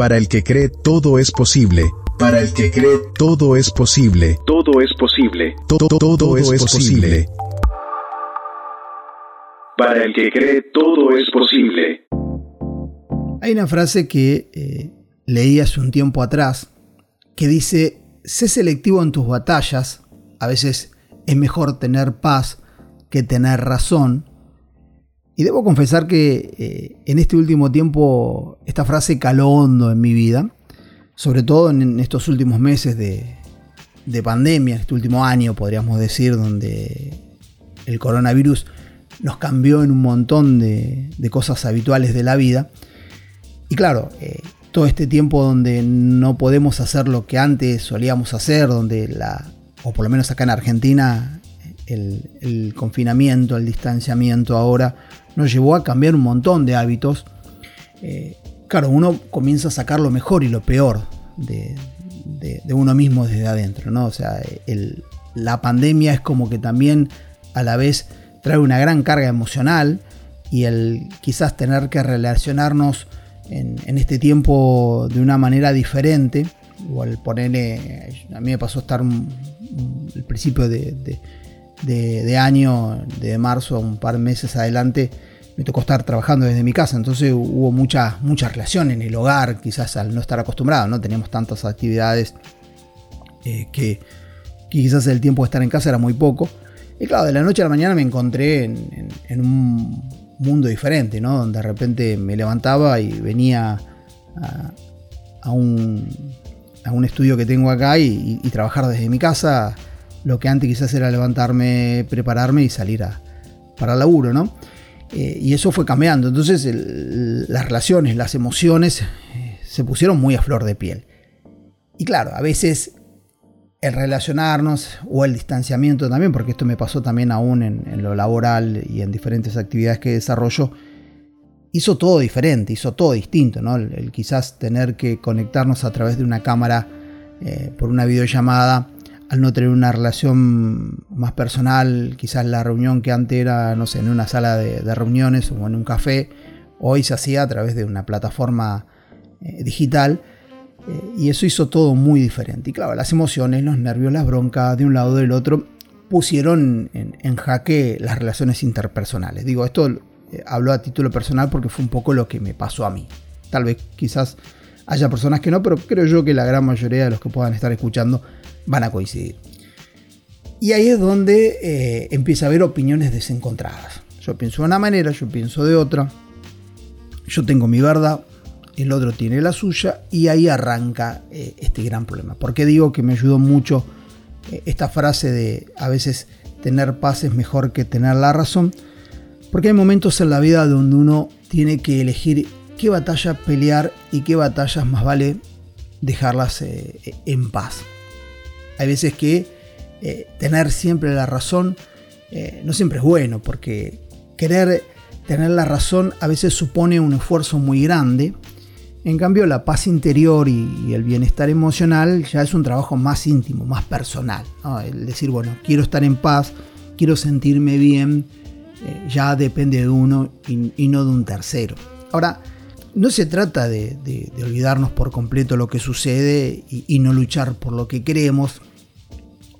Para el que cree todo es posible. Para el que cree todo es posible. Todo es posible. Todo, todo, es, posible. Para el que cree todo es posible. Hay una frase que eh, leí hace un tiempo atrás que dice, sé selectivo en tus batallas, a veces es mejor tener paz que tener razón. Y debo confesar que eh, en este último tiempo esta frase caló hondo en mi vida, sobre todo en estos últimos meses de, pandemia, este último año podríamos decir, donde el coronavirus nos cambió en un montón de, cosas habituales de la vida. Y claro, eh, todo este tiempo donde no podemos hacer lo que antes solíamos hacer, donde la, o por lo menos acá en Argentina, el, confinamiento, el distanciamiento ahora nos llevó a cambiar un montón de hábitos. Eh, claro, uno comienza a sacar lo mejor y lo peor de, uno mismo desde adentro, ¿no? O sea, la pandemia es como que también a la vez trae una gran carga emocional y el quizás tener que relacionarnos en, este tiempo de una manera diferente. Igual ponerle, a mí me pasó estar el principio de, año, de marzo, un par de meses adelante, me tocó estar trabajando desde mi casa, entonces hubo mucha, mucha relación en el hogar, quizás al no estar acostumbrado, no teníamos tantas actividades eh, que, quizás el tiempo de estar en casa era muy poco. Y claro, de la noche a la mañana me encontré en un mundo diferente, ¿no? Donde de repente me levantaba y venía a, un, a un, estudio que tengo acá y, trabajar desde mi casa. Lo que antes quizás era levantarme, prepararme y salir a, para laburo, ¿no? Eh, y eso fue cambiando. Entonces las relaciones, las emociones eh, se pusieron muy a flor de piel. Y claro, a veces el relacionarnos o el distanciamiento también, porque esto me pasó también aún en, lo laboral y en diferentes actividades que desarrollo, hizo todo diferente, hizo todo distinto, ¿no? El, quizás tener que conectarnos a través de una cámara eh, por una videollamada, al no tener una relación más personal, quizás la reunión que antes era, no sé, en una sala de, reuniones o en un café, hoy se hacía a través de una plataforma eh, digital eh, y eso hizo todo muy diferente. Y claro, las emociones, los nervios, las broncas de un lado o del otro pusieron en, jaque las relaciones interpersonales. Digo, esto eh, hablo a título personal porque fue un poco lo que me pasó a mí. Tal vez quizás haya personas que no, pero creo yo que la gran mayoría de los que puedan estar escuchando van a coincidir. Y ahí es donde eh, empieza a haber opiniones desencontradas. Yo pienso de una manera, yo pienso de otra. Yo tengo mi verdad, el otro tiene la suya y ahí arranca eh, este gran problema. ¿Por qué digo que me ayudó mucho eh, esta frase de a veces tener paz es mejor que tener la razón? Porque hay momentos en la vida donde uno tiene que elegir qué batalla pelear y qué batallas más vale dejarlas en paz. Hay veces que tener siempre la razón no siempre es bueno, porque querer tener la razón a veces supone un esfuerzo muy grande en cambio, la paz interior y, el bienestar emocional ya es un trabajo más íntimo, más personal. El decir, bueno, quiero estar en paz, quiero sentirme bien, eh, ya depende de uno y, no de un tercero. Ahora, no se trata de, olvidarnos por completo lo que sucede y, no luchar por lo que queremos,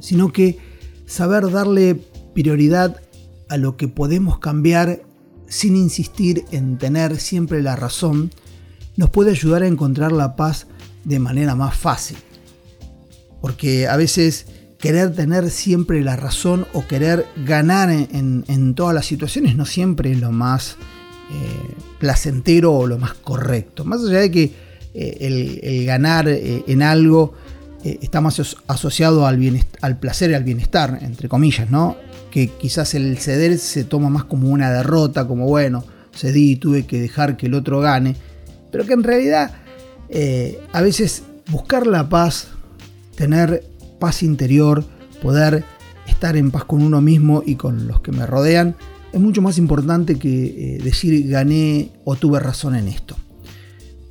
sino que saber darle prioridad a lo que podemos cambiar sin insistir en tener siempre la razón nos puede ayudar a encontrar la paz de manera más fácil. Porque a veces querer tener siempre la razón o querer ganar en, todas las situaciones no siempre es lo más eh, placentero o lo más correcto. Más allá de que eh, el, ganar eh, en algo está más asociado al, al placer y al bienestar, entre comillas, ¿no? Que quizás el ceder se toma más como una derrota, como bueno, cedí y tuve que dejar que el otro gane pero que en realidad eh, a veces buscar la paz, tener paz interior, poder estar en paz con uno mismo y con los que me rodean, es mucho más importante que eh, decir gané o tuve razón en esto.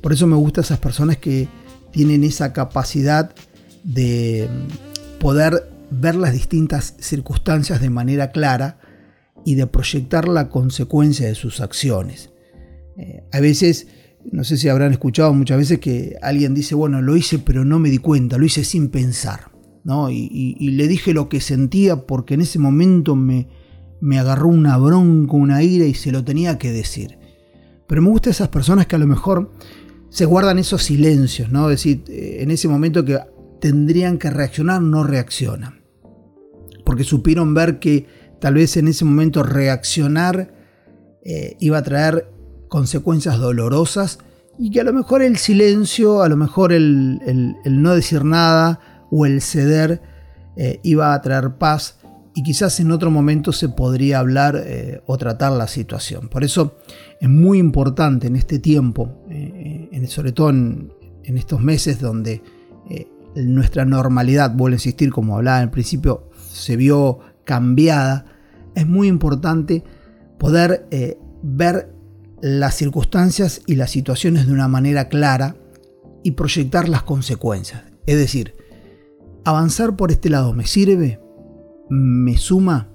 Por eso me gustan esas personas que tienen esa capacidad de poder ver las distintas circunstancias de manera clara y de proyectar la consecuencia de sus acciones. Eh, a veces no sé si habrán escuchado muchas veces que alguien dice, bueno, lo hice pero no me di cuenta, lo hice sin pensar, ¿no? Y, le dije lo que sentía porque en ese momento me, me agarró una bronca, una ira y se lo tenía que decir. Pero me gustan esas personas que a lo mejor se guardan esos silencios, ¿no? Es decir, eh, en ese momento que tendrían que reaccionar, no reaccionan. Porque supieron ver que tal vez en ese momento reaccionar eh, iba a traer consecuencias dolorosas y que a lo mejor el silencio, a lo mejor el, no decir nada o el ceder eh, iba a traer paz y quizás en otro momento se podría hablar eh, o tratar la situación. Por eso es muy importante en este tiempo, sobre todo en, en, estos meses donde nuestra normalidad, vuelvo a insistir como hablaba al principio, se vio cambiada, es muy importante poder eh, ver las circunstancias y las situaciones de una manera clara y proyectar las consecuencias. Es decir, avanzar por este lado me sirve, me suma,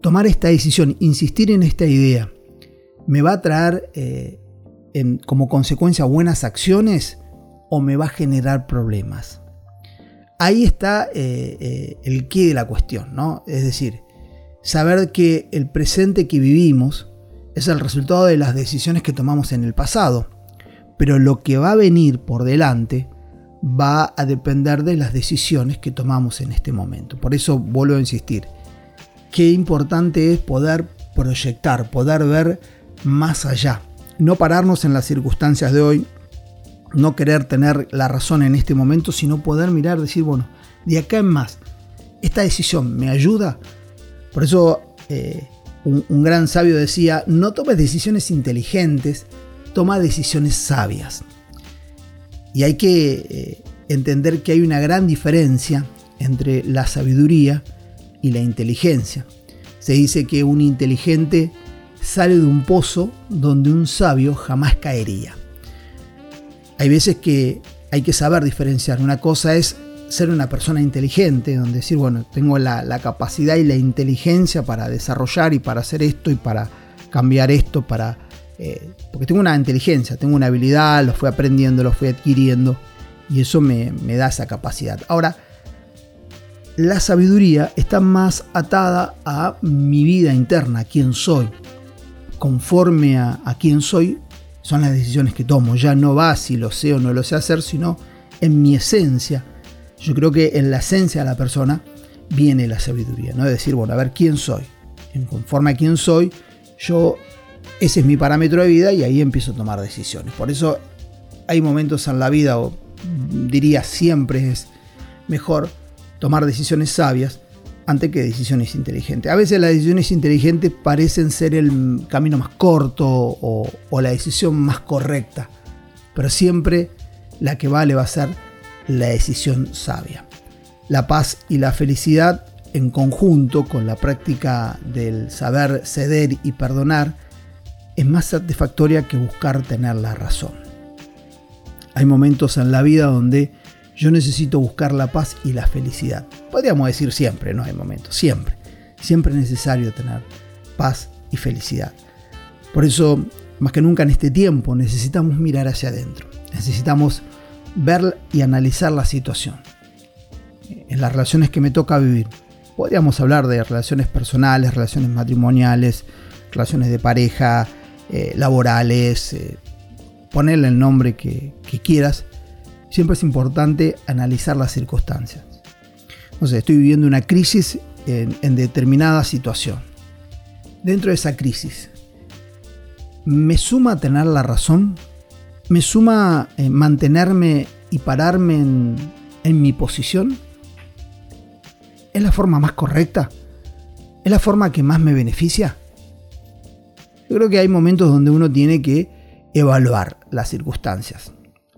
tomar esta decisión, insistir en esta idea, me va a traer eh, como consecuencia buenas acciones o me va a generar problemas. Ahí está eh, el qué de la cuestión, ¿no? Es decir, saber que el presente que vivimos es el resultado de las decisiones que tomamos en el pasado, pero lo que va a venir por delante va a depender de las decisiones que tomamos en este momento. Por eso vuelvo a insistir, qué importante es poder proyectar, poder ver más allá, no pararnos en las circunstancias de hoy, no querer tener la razón en este momento, sino poder mirar, decir, bueno, de acá en más, ¿esta decisión me ayuda? Por eso eh, un, gran sabio decía, no tomes decisiones inteligentes, toma decisiones sabias. Y hay que eh, entender que hay una gran diferencia entre la sabiduría y la inteligencia. Se dice que un inteligente sale de un pozo donde un sabio jamás caería. Hay veces que hay que saber diferenciar. Una cosa es ser una persona inteligente, donde decir, bueno, tengo la, capacidad y la inteligencia para desarrollar y para hacer esto y para cambiar esto, para... Eh, porque tengo una inteligencia, tengo una habilidad, lo fui aprendiendo, lo fui adquiriendo y eso me, da esa capacidad. Ahora, la sabiduría está más atada a mi vida interna, a quién soy. Conforme a, a quién soy, son las decisiones que tomo. Ya no va si lo sé o no lo sé hacer, sino en mi esencia yo creo que en la esencia de la persona viene la sabiduría, ¿no? Es decir, bueno, a ver quién soy. En conforme a quién soy, yo, ese es mi parámetro de vida y ahí empiezo a tomar decisiones. Por eso hay momentos en la vida, o diría siempre es mejor tomar decisiones sabias antes que decisiones inteligentes. A veces las decisiones inteligentes parecen ser el camino más corto o, o la decisión más correcta, pero siempre la que vale va a ser la decisión sabia. La paz y la felicidad en conjunto con la práctica del saber ceder y perdonar es más satisfactoria que buscar tener la razón. Hay momentos en la vida donde yo necesito buscar la paz y la felicidad. Podríamos decir siempre, no hay momentos, siempre. Siempre es necesario tener paz y felicidad. Por eso, más que nunca en este tiempo, necesitamos mirar hacia adentro. Necesitamos ver y analizar la situación. En las relaciones que me toca vivir. Podríamos hablar de relaciones personales, relaciones matrimoniales, relaciones de pareja, eh, laborales, eh, ponerle el nombre que, quieras. Siempre es importante analizar las circunstancias. No sé, estoy viviendo una crisis en, determinada situación. Dentro de esa crisis, ¿me suma tener la razón? me suma eh, mantenerme y pararme en, en mi posición? ¿Es la forma más correcta? ¿Es la forma que más me beneficia? Yo creo que hay momentos donde uno tiene que evaluar las circunstancias.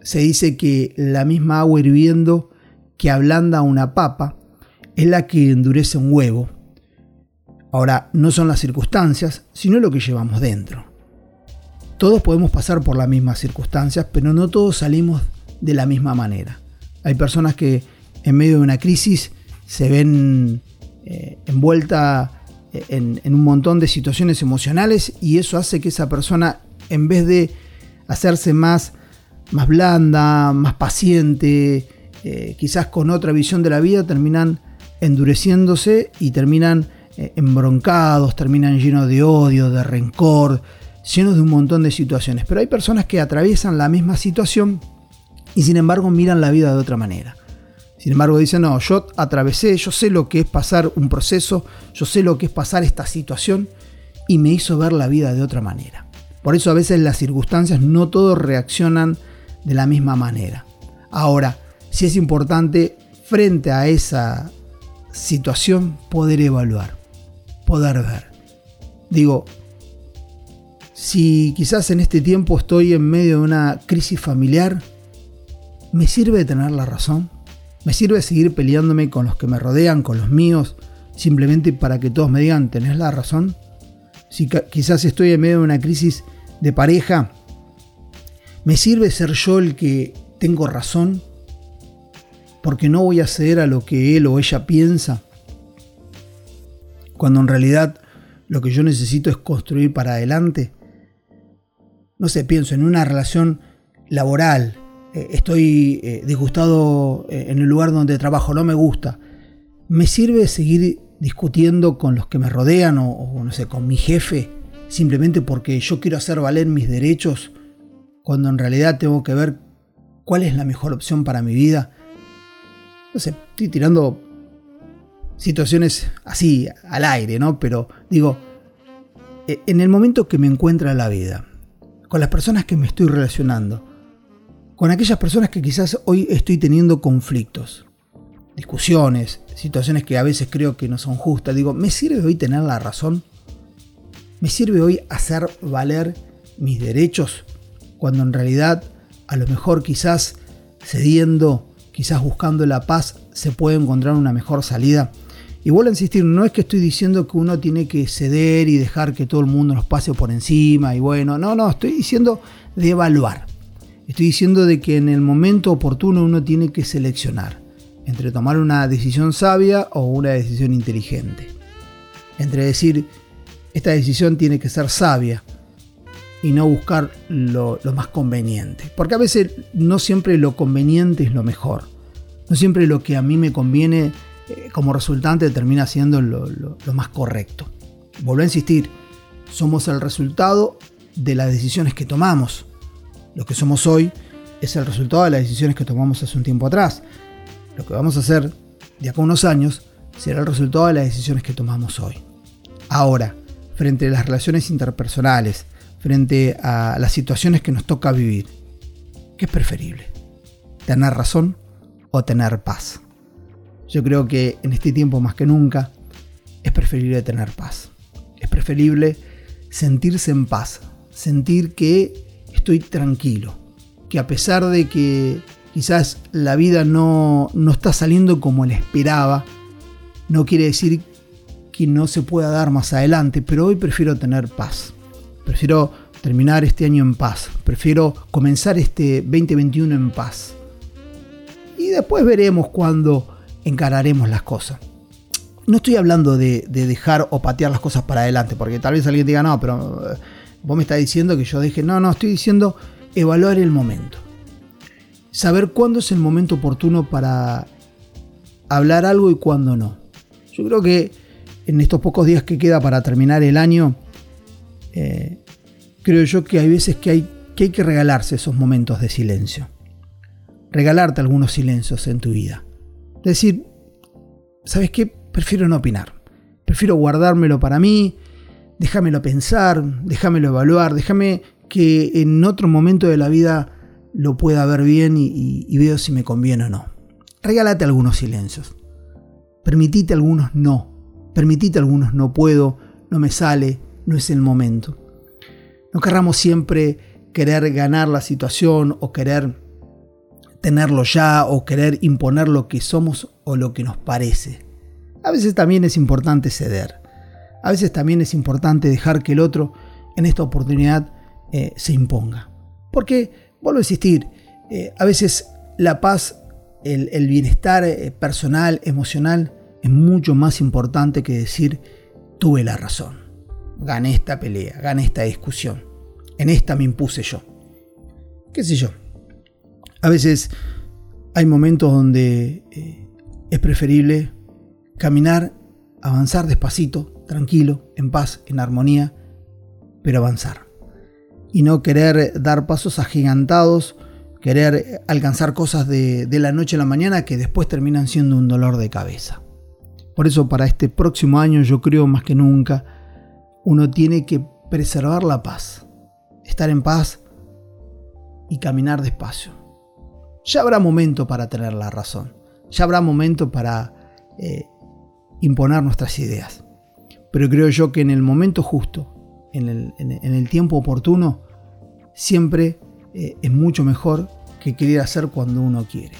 Se dice que la misma agua hirviendo que ablanda una papa es la que endurece un huevo. Ahora, no son las circunstancias, sino lo que llevamos dentro. Todos podemos pasar por las mismas circunstancias, pero no todos salimos de la misma manera. Hay personas que en medio de una crisis se ven eh, envueltas eh, en, un montón de situaciones emocionales y eso hace que esa persona, en vez de hacerse más, más blanda, más paciente, eh, quizás con otra visión de la vida, terminan endureciéndose y terminan eh, embroncados, terminan llenos de odio, de rencor, llenos de un montón de situaciones. Pero hay personas que atraviesan la misma situación y sin embargo miran la vida de otra manera. Sin embargo dicen, no, yo atravesé, yo sé lo que es pasar un proceso, yo sé lo que es pasar esta situación y me hizo ver la vida de otra manera. Por eso a veces las circunstancias no todos reaccionan de la misma manera. Ahora, si es importante frente a esa situación poder evaluar, poder ver. Digo, si quizás en este tiempo estoy en medio de una crisis familiar, ¿me sirve tener la razón? ¿Me sirve seguir peleándome con los que me rodean, con los míos, simplemente para que todos me digan, tenés la razón? Si quizás estoy en medio de una crisis de pareja, ¿me sirve ser yo el que tengo razón? Porque no voy a ceder a lo que él o ella piensa. Cuando en realidad lo que yo necesito es construir para adelante. No sé, pienso en una relación laboral. Eh, estoy eh, disgustado eh, en el lugar donde trabajo, no me gusta. ¿Me sirve seguir discutiendo con los que me rodean o, no sé, con mi jefe simplemente porque yo quiero hacer valer mis derechos cuando en realidad tengo que ver cuál es la mejor opción para mi vida? No sé, estoy tirando situaciones así al aire, ¿no? Pero digo, e, en el momento que me encuentra la vida, con las personas que me estoy relacionando, con aquellas personas que quizás hoy estoy teniendo conflictos, discusiones, situaciones que a veces creo que no son justas, digo, ¿me sirve hoy tener la razón? ¿Me sirve hoy hacer valer mis derechos cuando en realidad a lo mejor quizás cediendo, quizás buscando la paz, se puede encontrar una mejor salida? Y vuelvo a insistir, no es que estoy diciendo que uno tiene que ceder y dejar que todo el mundo nos pase por encima y bueno, no, no, estoy diciendo de evaluar. Estoy diciendo de que en el momento oportuno uno tiene que seleccionar entre tomar una decisión sabia o una decisión inteligente. Entre decir, esta decisión tiene que ser sabia y no buscar lo, más conveniente. Porque a veces no siempre lo conveniente es lo mejor. No siempre lo que a mí me conviene eh, como resultante termina siendo lo, más correcto. Vuelvo a insistir, somos el resultado de las decisiones que tomamos. Lo que somos hoy es el resultado de las decisiones que tomamos hace un tiempo atrás. Lo que vamos a hacer de acá a unos años será el resultado de las decisiones que tomamos hoy. Ahora, frente a las relaciones interpersonales, frente a las situaciones que nos toca vivir, ¿qué es preferible? ¿Tener razón o tener paz? Yo creo que en este tiempo más que nunca es preferible tener paz. Es preferible sentirse en paz, sentir que estoy tranquilo, que a pesar de que quizás la vida no, no está saliendo como él esperaba, no quiere decir que no se pueda dar más adelante, pero hoy prefiero tener paz. Prefiero terminar este año en paz. Prefiero comenzar este 2021 en paz. Y después veremos cuando encararemos las cosas. No estoy hablando de, dejar o patear las cosas para adelante, porque tal vez alguien diga, no, pero eh, vos me estás diciendo que yo deje. No, no, estoy diciendo evaluar el momento. Saber cuándo es el momento oportuno para hablar algo y cuándo no. Yo creo que en estos pocos días que queda para terminar el año, eh, creo yo que hay veces que hay, que regalarse esos momentos de silencio. Regalarte algunos silencios en tu vida decir, ¿sabes qué? Prefiero no opinar. Prefiero guardármelo para mí, déjamelo pensar, déjamelo evaluar, déjame que en otro momento de la vida lo pueda ver bien y, y veo si me conviene o no. Regálate algunos silencios. Permitite algunos no. Permitite algunos no puedo, no me sale, no es el momento. No querramos siempre querer ganar la situación o querer tenerlo ya o querer imponer lo que somos o lo que nos parece. A veces también es importante ceder. A veces también es importante dejar que el otro en esta oportunidad eh, se imponga. Porque, vuelvo a insistir, eh, a veces la paz, el, bienestar eh, personal, emocional, es mucho más importante que decir tuve la razón. Gané esta pelea, gané esta discusión. En esta me impuse yo. qué sé yo. A veces hay momentos donde eh, es preferible caminar, avanzar despacito, tranquilo, en paz, en armonía, pero avanzar. Y no querer dar pasos agigantados, querer alcanzar cosas de, de la noche a la mañana que después terminan siendo un dolor de cabeza. Por eso para este próximo año yo creo más que nunca, uno tiene que preservar la paz, estar en paz y caminar despacio. Ya habrá momento para tener la razón, ya habrá momento para eh, imponer nuestras ideas. Pero creo yo que en el momento justo, en el, tiempo oportuno, siempre eh, es mucho mejor que querer hacer cuando uno quiere.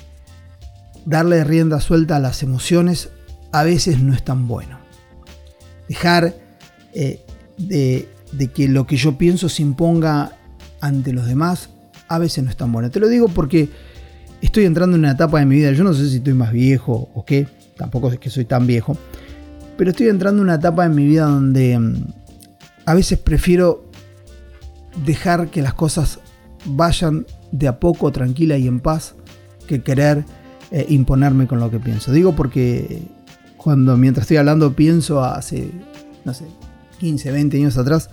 Darle rienda suelta a las emociones a veces no es tan bueno. Dejar eh, de, que lo que yo pienso se imponga ante los demás a veces no es tan bueno. Te lo digo porque estoy entrando en una etapa de mi vida, yo no sé si estoy más viejo o qué, tampoco es que soy tan viejo, pero estoy entrando en una etapa en mi vida donde mm, a veces prefiero dejar que las cosas vayan de a poco, tranquila y en paz, que querer eh, imponerme con lo que pienso. Digo porque cuando mientras estoy hablando pienso hace, no sé, 15, 20 años atrás,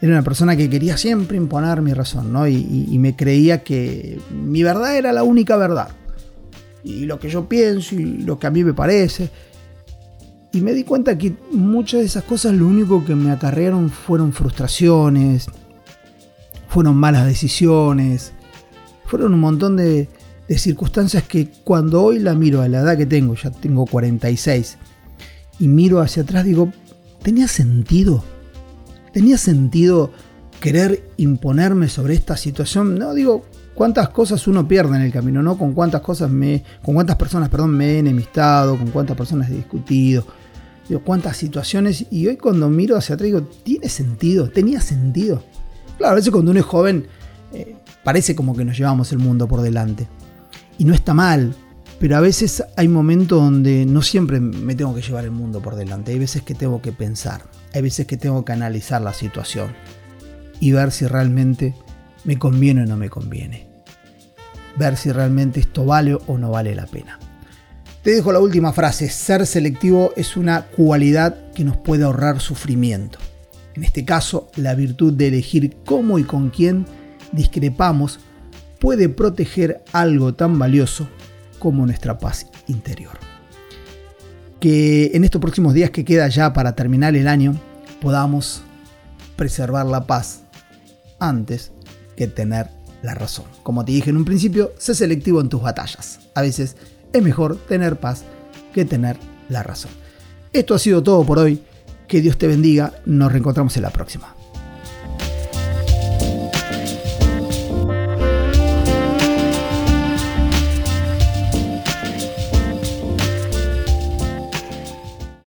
era una persona que quería siempre imponer mi razón, ¿no? Y, me creía que mi verdad era la única verdad. Y lo que yo pienso y lo que a mí me parece. Y me di cuenta que muchas de esas cosas lo único que me acarrearon fueron frustraciones, fueron malas decisiones, fueron un montón de, circunstancias que cuando hoy la miro a la edad que tengo, ya tengo 46, y miro hacia atrás, digo, ¿tenía sentido? ¿Tenía sentido querer imponerme sobre esta situación? No, digo, cuántas cosas uno pierde en el camino, ¿no? Con cuántas cosas me. con cuántas personas, perdón, me he enemistado, con cuántas personas he discutido. Digo, cuántas situaciones. Y hoy cuando miro hacia atrás digo, ¿tiene sentido? ¿Tenía sentido? Claro, a veces cuando uno es joven, eh, parece como que nos llevamos el mundo por delante. Y no está mal, pero a veces hay momentos donde no siempre me tengo que llevar el mundo por delante. Hay veces que tengo que pensar, hay veces que tengo que analizar la situación y ver si realmente me conviene o no me conviene. Ver si realmente esto vale o no vale la pena. Te dejo la última frase, ser selectivo es una cualidad que nos puede ahorrar sufrimiento. En este caso, la virtud de elegir cómo y con quién discrepamos puede proteger algo tan valioso como nuestra paz interior. Que en estos próximos días que queda ya para terminar el año podamos preservar la paz antes que tener la razón. Como te dije en un principio, sé selectivo en tus batallas. A veces es mejor tener paz que tener la razón. Esto ha sido todo por hoy. Que Dios te bendiga. Nos reencontramos en la próxima.